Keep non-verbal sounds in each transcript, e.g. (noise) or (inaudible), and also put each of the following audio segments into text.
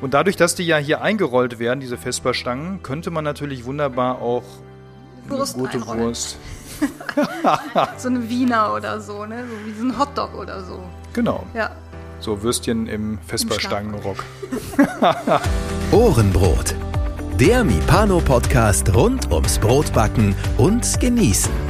Und dadurch, dass die ja hier eingerollt werden, diese Vesperstangen, könnte man natürlich wunderbar auch Wurst eine gute einrollen. Wurst. (laughs) So eine Wiener oder so, ne? So wie so ein Hotdog oder so. Genau. Ja. So Würstchen im Vesperstangenrock. (laughs) Ohrenbrot. Der Mipano-Podcast rund ums Brotbacken und Genießen.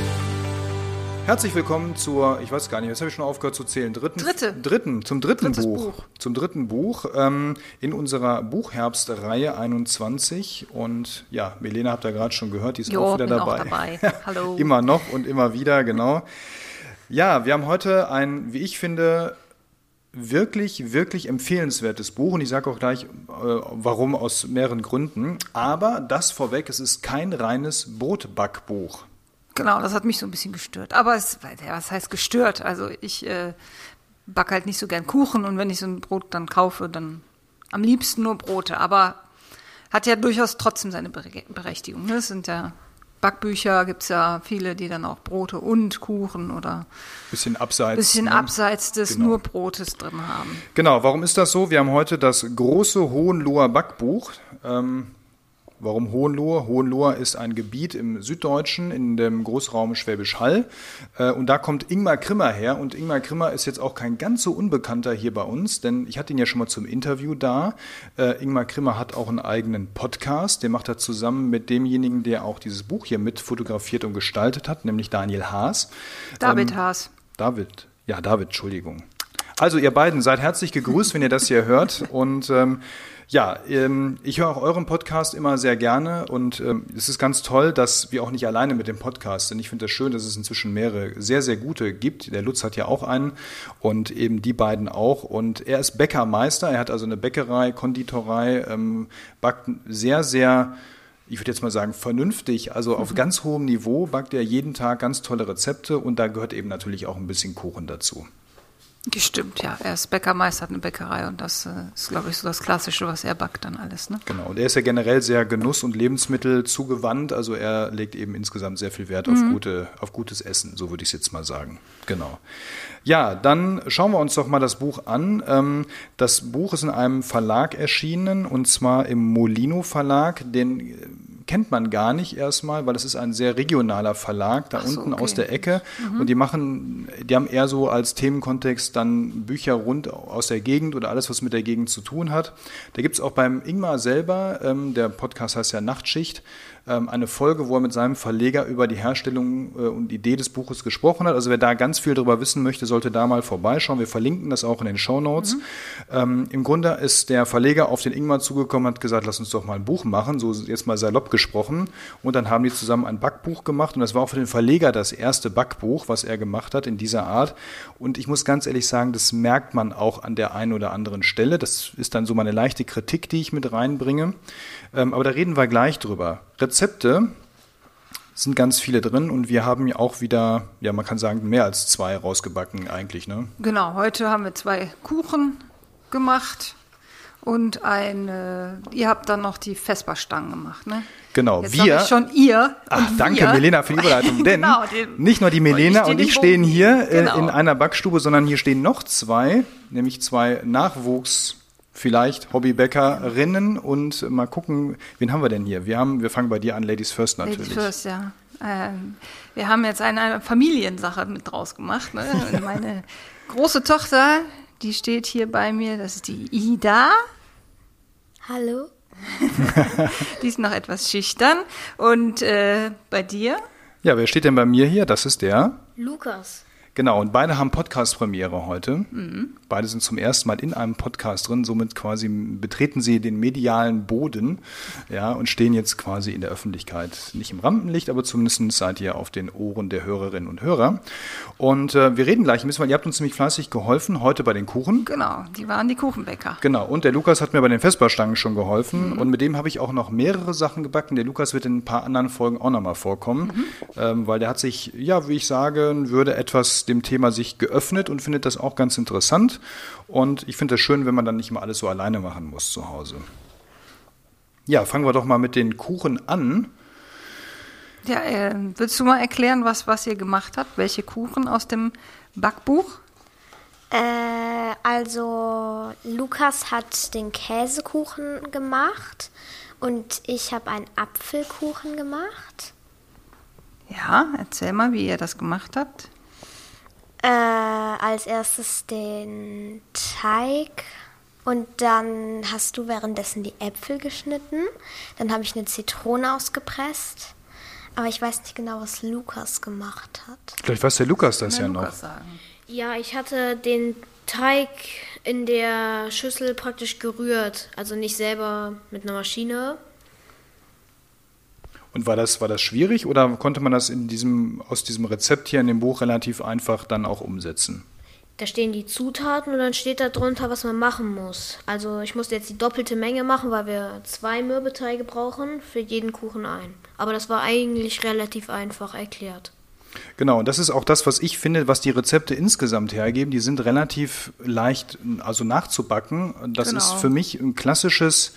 Herzlich willkommen zur, ich weiß gar nicht, jetzt habe ich schon aufgehört zu zählen, dritten, Dritte. dritten zum dritten Buch, Buch. zum dritten Buch ähm, in unserer Buchherbstreihe 21 und ja, Melena habt ihr gerade schon gehört, die ist Jo, auch wieder bin auch dabei. dabei. (laughs) Hallo. immer noch und immer wieder, genau. Ja, wir haben heute ein, wie ich finde, wirklich, wirklich empfehlenswertes Buch und ich sage auch gleich, äh, warum aus mehreren Gründen. Aber das vorweg, es ist kein reines Brotbackbuch. Genau, das hat mich so ein bisschen gestört. Aber es, was heißt gestört? Also ich äh, backe halt nicht so gern Kuchen und wenn ich so ein Brot dann kaufe, dann am liebsten nur Brote. Aber hat ja durchaus trotzdem seine Bere- Berechtigung. Ne? Es sind ja Backbücher, gibt es ja viele, die dann auch Brote und Kuchen oder Bisschen abseits. bisschen ne? abseits des Genau. nur Brotes drin haben. Genau, warum ist das so? Wir haben heute das große Hohenloher Backbuch. Ähm, warum Hohenlohe? Hohenlohe ist ein Gebiet im Süddeutschen, in dem Großraum Schwäbisch Hall. Äh, und da kommt Ingmar Grimmer her. Und Ingmar Grimmer ist jetzt auch kein ganz so unbekannter hier bei uns, denn ich hatte ihn ja schon mal zum Interview da. Äh, Ingmar Grimmer hat auch einen eigenen Podcast. Den macht er zusammen mit demjenigen, der auch dieses Buch hier mit fotografiert und gestaltet hat, nämlich Daniel Haas. David Ähm, Haas. David, ja, David, Entschuldigung. Also ihr beiden seid herzlich gegrüßt, wenn ihr das hier hört. Und ähm, ja, ähm, ich höre auch euren Podcast immer sehr gerne und ähm, es ist ganz toll, dass wir auch nicht alleine mit dem Podcast sind. Ich finde das schön, dass es inzwischen mehrere sehr, sehr gute gibt. Der Lutz hat ja auch einen und eben die beiden auch. Und er ist Bäckermeister, er hat also eine Bäckerei, Konditorei, ähm, backt sehr, sehr ich würde jetzt mal sagen, vernünftig, also auf ganz hohem Niveau backt er jeden Tag ganz tolle Rezepte und da gehört eben natürlich auch ein bisschen Kuchen dazu. Stimmt, ja. Er ist Bäckermeister, hat eine Bäckerei und das äh, ist, glaube ich, so das Klassische, was er backt dann alles. Ne? Genau. Und er ist ja generell sehr Genuss- und Lebensmittel zugewandt. Also er legt eben insgesamt sehr viel Wert auf, gute, auf gutes Essen, so würde ich es jetzt mal sagen. Genau. Ja, dann schauen wir uns doch mal das Buch an. Ähm, Das Buch ist in einem Verlag erschienen und zwar im Molino Verlag. Den äh, kennt man gar nicht erstmal, weil es ist ein sehr regionaler Verlag da so, unten okay. aus der Ecke. Und die machen, die haben eher so als Themenkontext dann Bücher rund aus der Gegend oder alles, was mit der Gegend zu tun hat. Da gibt es auch beim Ingmar selber, ähm, der Podcast heißt ja Nachtschicht, eine Folge, wo er mit seinem Verleger über die Herstellung äh, und Idee des Buches gesprochen hat. Also wer da ganz viel darüber wissen möchte, sollte da mal vorbeischauen. Wir verlinken das auch in den Show Notes. Ähm, Im Grunde ist der Verleger auf den Ingmar zugekommen, hat gesagt, lass uns doch mal ein Buch machen, so jetzt mal salopp gesprochen. Und dann haben die zusammen ein Backbuch gemacht. Und das war auch für den Verleger das erste Backbuch, was er gemacht hat in dieser Art. Und ich muss ganz ehrlich sagen, das merkt man auch an der einen oder anderen Stelle. Das ist dann so meine leichte Kritik, die ich mit reinbringe. Ähm, aber da reden wir gleich drüber. Rezepte sind ganz viele drin und wir haben ja auch wieder, ja, man kann sagen, mehr als zwei rausgebacken eigentlich, ne? Genau, heute haben wir zwei Kuchen gemacht und eine, ihr habt dann noch die Vesperstangen gemacht, ne? Genau, Jetzt wir. ich schon ihr. Ach, und danke, wir. Melena, für die Überleitung. (laughs) Denn Genau, den- nicht nur die Melena Und und ich ich, stehe stehen hier äh, Genau. in einer Backstube, sondern hier stehen noch zwei, nämlich zwei Nachwuchs, vielleicht Hobbybäckerinnen und mal gucken, wen haben wir denn hier? Wir haben, wir fangen bei dir an, Ladies First natürlich. Ladies First, ja. Ähm, wir haben jetzt eine, Familiensache mit draus gemacht. Ne? Und Meine große Tochter, die steht hier bei mir, das ist die Ida. Hallo? (laughs) Die ist noch etwas schüchtern. Und äh, bei dir? Ja, wer steht denn bei mir hier? Das ist der. Lukas. Genau, und beide haben Podcast-Premiere heute. Beide sind zum ersten Mal in einem Podcast drin, somit quasi betreten sie den medialen Boden ja, und stehen jetzt quasi in der Öffentlichkeit. Nicht im Rampenlicht, aber zumindest seid ihr auf den Ohren der Hörerinnen und Hörer. Und äh, wir reden gleich ein bisschen, weil ihr habt uns nämlich fleißig geholfen, heute bei den Kuchen. Genau, die waren die Kuchenbäcker. Genau, und der Lukas hat mir bei den Vesperstangen schon geholfen und mit dem habe ich auch noch mehrere Sachen gebacken. Der Lukas wird in ein paar anderen Folgen auch nochmal vorkommen, ähm, weil der hat sich, ja, wie ich sagen würde, etwas dem Thema sich geöffnet und findet das auch ganz interessant. Und ich finde das schön, wenn man dann nicht mal alles so alleine machen muss zu Hause. Ja, fangen wir doch mal mit den Kuchen an. Ja, äh, willst du mal erklären, was, was ihr gemacht habt? Welche Kuchen aus dem Backbuch? Äh, also Lukas hat den Käsekuchen gemacht und ich habe einen Apfelkuchen gemacht. Ja, erzähl mal, wie ihr das gemacht habt. Äh, als erstes den Teig und dann hast du währenddessen die Äpfel geschnitten. Dann habe ich eine Zitrone ausgepresst. Aber ich weiß nicht genau, was Lukas gemacht hat. Vielleicht weiß der Lukas das ja der noch. Lukas sagen. Ja, ich hatte den Teig in der Schüssel praktisch gerührt. Also nicht selber mit einer Maschine. Und war das, war das schwierig oder konnte man das in diesem, aus diesem Rezept hier in dem Buch relativ einfach dann auch umsetzen? Da stehen die Zutaten und dann steht da drunter, was man machen muss. Also ich musste jetzt die doppelte Menge machen, weil wir zwei Mürbeteige brauchen, für jeden Kuchen ein. Aber das war eigentlich relativ einfach erklärt. Genau, und das ist auch das, was ich finde, was die Rezepte insgesamt hergeben. Die sind relativ leicht also nachzubacken. Das Genau. ist für mich ein klassisches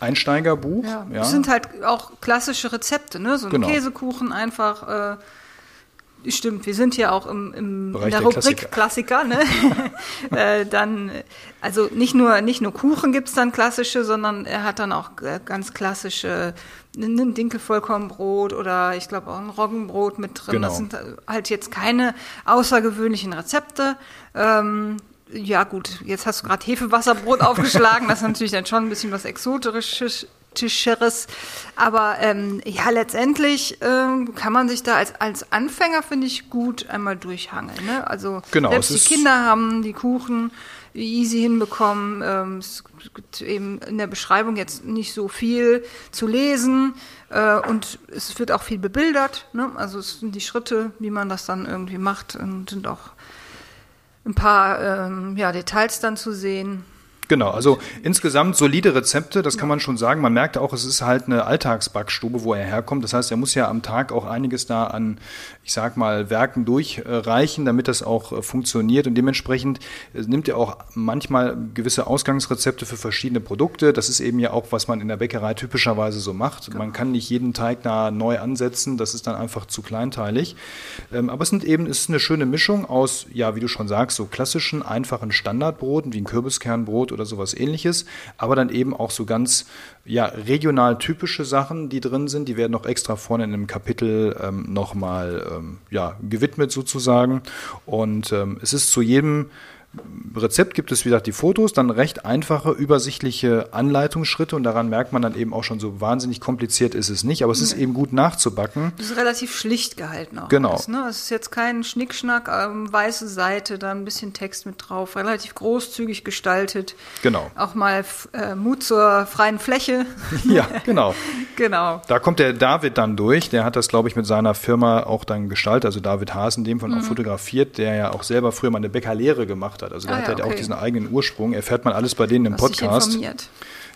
Einsteigerbuch. Ja, ja. Das sind halt auch klassische Rezepte, ne? So ein Genau. Käsekuchen einfach. Äh, stimmt, wir sind hier auch im, im in der der Rubrik Klassiker, ne? (laughs) (laughs) äh, dann, also nicht nur nicht nur Kuchen gibt's dann klassische, sondern er hat dann auch ganz klassische ein Dinkelvollkornbrot oder ich glaube auch ein Roggenbrot mit drin. Genau. Das sind halt jetzt keine außergewöhnlichen Rezepte. Ähm, ja gut, jetzt hast du gerade Hefewasserbrot aufgeschlagen. Das ist natürlich dann schon ein bisschen was Exotisches. Tischeres. Aber ähm, ja, letztendlich ähm, kann man sich da als, als Anfänger, finde ich, gut einmal durchhangeln. Ne? Also Genau, selbst die Kinder haben die Kuchen easy hinbekommen. Ähm, es gibt eben in der Beschreibung jetzt nicht so viel zu lesen äh, und es wird auch viel bebildert. Ne? Also es sind die Schritte, wie man das dann irgendwie macht und sind auch ein paar ähm, ja, Details dann zu sehen. Genau, also insgesamt solide Rezepte, das kann man schon sagen. Man merkt auch, es ist halt eine Alltagsbackstube, wo er herkommt. Das heißt, er muss ja am Tag auch einiges da an, ich sag mal, Werken durchreichen, damit das auch äh, funktioniert. Und dementsprechend äh, nimmt er auch manchmal gewisse Ausgangsrezepte für verschiedene Produkte. Das ist eben ja auch, was man in der Bäckerei typischerweise so macht. Man kann nicht jeden Teig da neu ansetzen, das ist dann einfach zu kleinteilig. Ähm, aber es sind eben, es ist eine schöne Mischung aus, ja, wie du schon sagst, so klassischen, einfachen Standardbroten wie ein Kürbiskernbrot oder sowas ähnliches, aber dann eben auch so ganz ja, regional typische Sachen, die drin sind. Die werden noch extra vorne in einem Kapitel ähm, nochmal ähm, ja, gewidmet sozusagen. Und ähm, es ist zu jedem Rezept gibt es, wie gesagt, die Fotos, dann recht einfache, übersichtliche Anleitungsschritte und daran merkt man dann eben auch schon, so wahnsinnig kompliziert ist es nicht, aber es ist eben gut nachzubacken. Das ist relativ schlicht gehalten auch. Genau. Alles, ne? Es ist jetzt kein Schnickschnack, ähm, weiße Seite, da ein bisschen Text mit drauf, relativ großzügig gestaltet. Genau. Auch mal äh, Mut zur freien Fläche. (laughs) Ja, genau. (laughs) genau. Da kommt der David dann durch, der hat das, glaube ich, mit seiner Firma auch dann gestaltet, also David Haas in dem Fall auch fotografiert, der ja auch selber früher mal eine Bäckerlehre gemacht hat. Also der Ah, hat ja, halt auch okay. diesen eigenen Ursprung, erfährt man alles bei denen im Podcast.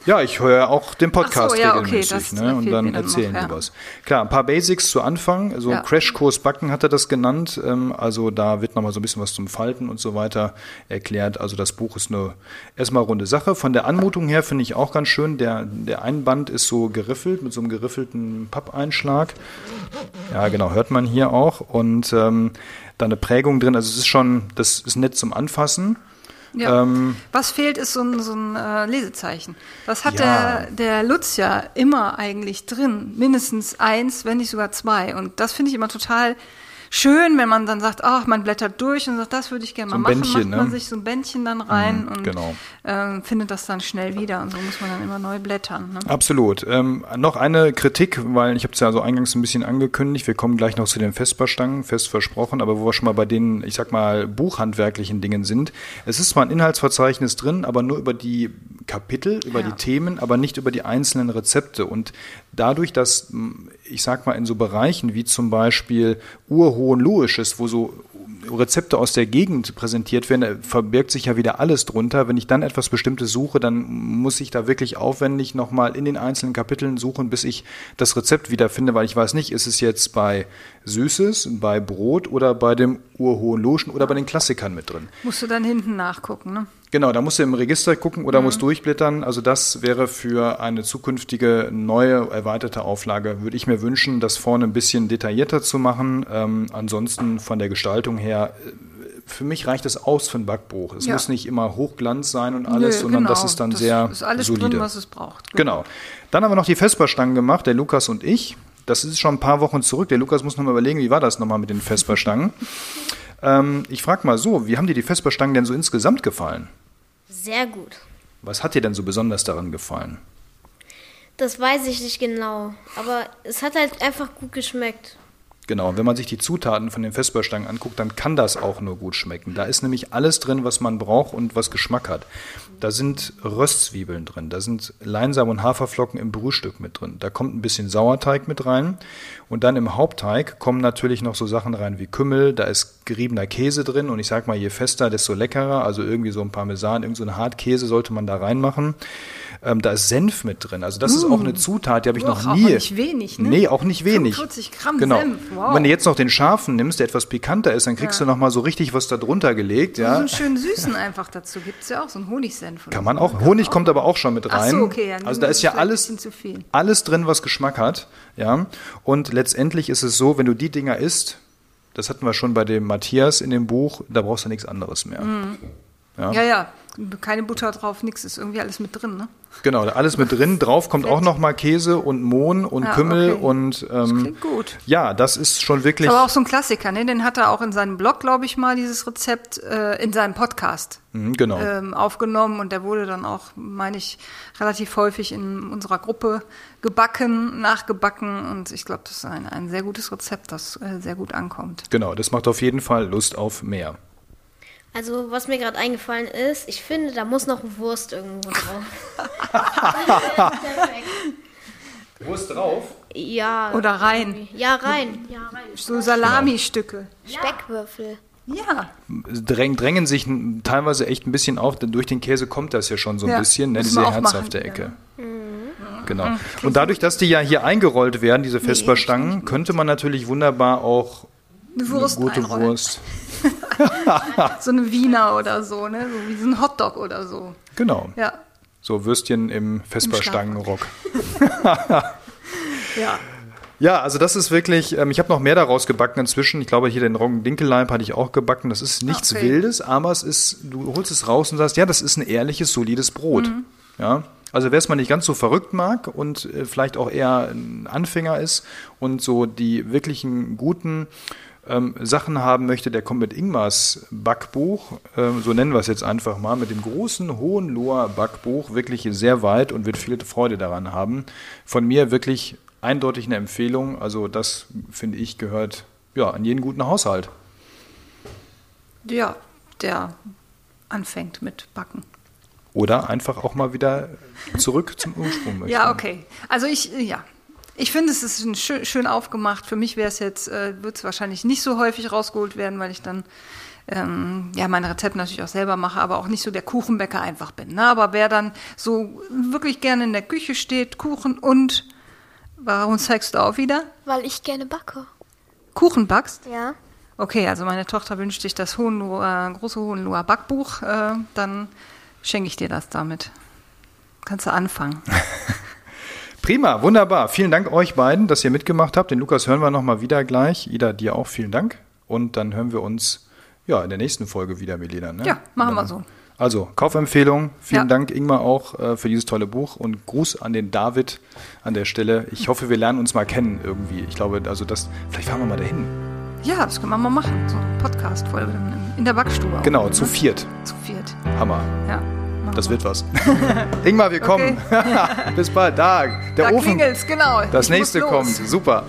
Ja, ich höre auch den Podcast so, ja, okay, regelmäßig, das ne? Und dann erzählen noch, die ja. was. Klar, ein paar Basics zu Anfang, so Ja. Crashkurs Backen hat er das genannt. Ähm, also da wird nochmal so ein bisschen was zum Falten und so weiter erklärt. Also das Buch ist eine erstmal runde Sache. Von der Anmutung her finde ich auch ganz schön. Der, der Einband ist so geriffelt mit so einem geriffelten Pappeinschlag. Ja, genau, hört man hier auch. Und ähm, da eine Prägung drin. Also es ist schon, das ist nett zum Anfassen. Ja. Ähm, Was fehlt, ist so ein, so ein äh, Lesezeichen. Das hat Ja. der, der Lutz ja immer eigentlich drin. Mindestens eins, wenn nicht sogar zwei. Und das finde ich immer total schön, wenn man dann sagt, ach, man blättert durch und sagt, das würde ich gerne So mal ein machen, Bändchen, macht man ne? sich so ein Bändchen dann rein Mhm, und genau. ähm, findet das dann schnell wieder. Und so muss man dann immer neu blättern. Ne? Absolut. Ähm, noch eine Kritik, weil ich habe es ja so eingangs ein bisschen angekündigt, wir kommen gleich noch zu den Vesperstangen, fest versprochen, aber wo wir schon mal bei den, ich sag mal, buchhandwerklichen Dingen sind. Es ist zwar ein Inhaltsverzeichnis drin, aber nur über die Kapitel, über Ja. die Themen, aber nicht über die einzelnen Rezepte. Und dadurch, dass, ich sag mal, in so Bereichen wie zum Beispiel Urhohenlohisches, wo so Rezepte aus der Gegend präsentiert werden, verbirgt sich ja wieder alles drunter. Wenn ich dann etwas Bestimmtes suche, dann muss ich da wirklich aufwendig nochmal in den einzelnen Kapiteln suchen, bis ich das Rezept wiederfinde, weil ich weiß nicht, ist es jetzt bei Süßes, bei Brot oder bei dem urhohen Loschen oder bei den Klassikern mit drin. Musst du dann hinten nachgucken, ne? Genau, da musst du im Register gucken oder musst durchblättern. Also das wäre für eine zukünftige neue erweiterte Auflage, würde ich mir wünschen, das vorne ein bisschen detaillierter zu machen. Ähm, ansonsten von der Gestaltung her, äh, für mich reicht es aus für ein Backbuch. Es Ja. muss nicht immer Hochglanz sein und alles, Nö, sondern das genau. ist dann das sehr ist alles solide. drin, was es braucht. Genau. Dann haben wir noch die Vesperstangen gemacht, der Lukas und ich. Das ist schon ein paar Wochen zurück. Der Lukas muss noch mal überlegen, wie war das nochmal mit den Vesperstangen? (laughs) ähm, ich frage mal so, wie haben dir die Vesperstangen denn so insgesamt gefallen? Sehr gut. Was hat dir denn so besonders daran gefallen? Das weiß ich nicht genau. Aber es hat halt einfach gut geschmeckt. Genau, wenn man sich die Zutaten von den Vesperstangen anguckt, dann kann das auch nur gut schmecken. Da ist nämlich alles drin, was man braucht und was Geschmack hat. Da sind Röstzwiebeln drin, da sind Leinsamen und Haferflocken im Brühstück mit drin. Da kommt ein bisschen Sauerteig mit rein. Und dann im Hauptteig kommen natürlich noch so Sachen rein wie Kümmel, da ist geriebener Käse drin. Und ich sag mal, je fester, desto leckerer. Also irgendwie so ein Parmesan, irgend so ein Hartkäse sollte man da reinmachen. Ähm, da ist Senf mit drin. Also das ist auch eine Zutat, die habe ich Och, noch auch nie. nicht wenig, ne? Nee, auch nicht wenig. 45 Gramm genau. Senf, wow. Und wenn du jetzt noch den scharfen nimmst, der etwas pikanter ist, dann kriegst du noch mal so richtig was da drunter gelegt. So Ja. einen schönen Süßen einfach dazu. Gibt es ja auch, so einen Honigsenf. Kann so. man auch. Honig kommt aber auch schon mit rein. so, okay. Ja, also da ist ja alles, alles drin, was Geschmack hat. Ja. Und letztendlich ist es so, wenn du die Dinger isst, das hatten wir schon bei dem Matthias in dem Buch, da brauchst du nichts anderes mehr. Ja. Ja, ja. Keine Butter drauf, nichts. Ist irgendwie alles mit drin, ne? Genau, alles mit drin. Drauf kommt auch noch mal Käse und Mohn und Ah, Kümmel okay. und ähm, klingt gut. Ja, das ist schon wirklich. Ist aber auch so ein Klassiker, ne? Den hat er auch in seinem Blog, glaube ich mal, dieses Rezept äh, in seinem Podcast Mhm, genau. ähm, aufgenommen und der wurde dann auch, meine ich, relativ häufig in unserer Gruppe gebacken, nachgebacken und ich glaube, das ist ein, ein sehr gutes Rezept, das äh, sehr gut ankommt. Genau, das macht auf jeden Fall Lust auf mehr. Also, was mir gerade eingefallen ist, ich finde, da muss noch Wurst irgendwo drauf. (laughs) Wurst drauf? Ja. Oder rein, Ja, rein. Ja, rein. so Salami-Stücke. Speckwürfel. Ja, Dräng, drängen sich teilweise echt ein bisschen auf, denn durch den Käse kommt das ja schon so ein Ja, bisschen, ne, diese herzhafte machen, Ecke. Genau. Und dadurch, dass die ja hier eingerollt werden, diese Vesperstangen, könnte man natürlich wunderbar auch eine Wurst eine gute einrollen. Wurst. (laughs) (laughs) So eine Wiener oder so, ne? So wie so ein Hotdog oder so. Genau. Ja, So Würstchen im Vesperstangenrock. (laughs) ja. Ja, also das ist wirklich, ähm, ich habe noch mehr daraus gebacken inzwischen. Ich glaube, hier den Roggen-Dinkelleib hatte ich auch gebacken. Das ist nichts Okay. Wildes, aber es ist, du holst es raus und sagst, ja, das ist ein ehrliches, solides Brot. Mhm. Ja, also wer es mal nicht ganz so verrückt mag und äh, vielleicht auch eher ein Anfänger ist und so die wirklichen guten ähm, Sachen haben möchte, der kommt mit Ingmars Backbuch, ähm, so nennen wir es jetzt einfach mal, mit dem großen Hohenloher Backbuch wirklich sehr weit und wird viel Freude daran haben. Von mir wirklich eindeutig eine Empfehlung. Also das finde ich gehört ja an jeden guten Haushalt. Ja, der anfängt mit Backen. Oder einfach auch mal wieder zurück zum Ursprung möchte. (laughs) Ja, okay. Also ich, ja. Ich finde, es ist ein schön, schön aufgemacht. Für mich wäre es jetzt, äh, wird es wahrscheinlich nicht so häufig rausgeholt werden, weil ich dann ähm, ja meine Rezepte natürlich auch selber mache, aber auch nicht so der Kuchenbäcker einfach bin. Ne? Aber wer dann so wirklich gerne in der Küche steht, Kuchen und warum zeigst du auch wieder? Weil ich gerne backe. Kuchen backst? Ja. Okay, also meine Tochter wünscht sich das Hohenloher, große Hohenloher Backbuch, äh, dann schenke ich dir das damit. Kannst du anfangen. (laughs) Prima, wunderbar. Vielen Dank euch beiden, dass ihr mitgemacht habt. Den Lukas hören wir nochmal wieder gleich. Ida, dir auch vielen Dank. Und dann hören wir uns ja in der nächsten Folge wieder, Melina. Ne? Ja, machen wir so. Also, Kaufempfehlung. Vielen Ja. Dank, Ingmar, auch äh, für dieses tolle Buch. Und Gruß an den David an der Stelle. Ich hoffe, wir lernen uns mal kennen irgendwie. Ich glaube, also das, vielleicht fahren wir mal dahin. Ja, das können wir mal machen. So eine Podcast-Folge in der Backstube. auch, Genau, ne? zu viert. Zu viert. Hammer. Ja. Das wir. wird was. (laughs) Ingmar, wir kommen. (laughs) Bis bald. Da, der Da Ofen. klingelt's, genau. Das Ich nächste kommt. Super.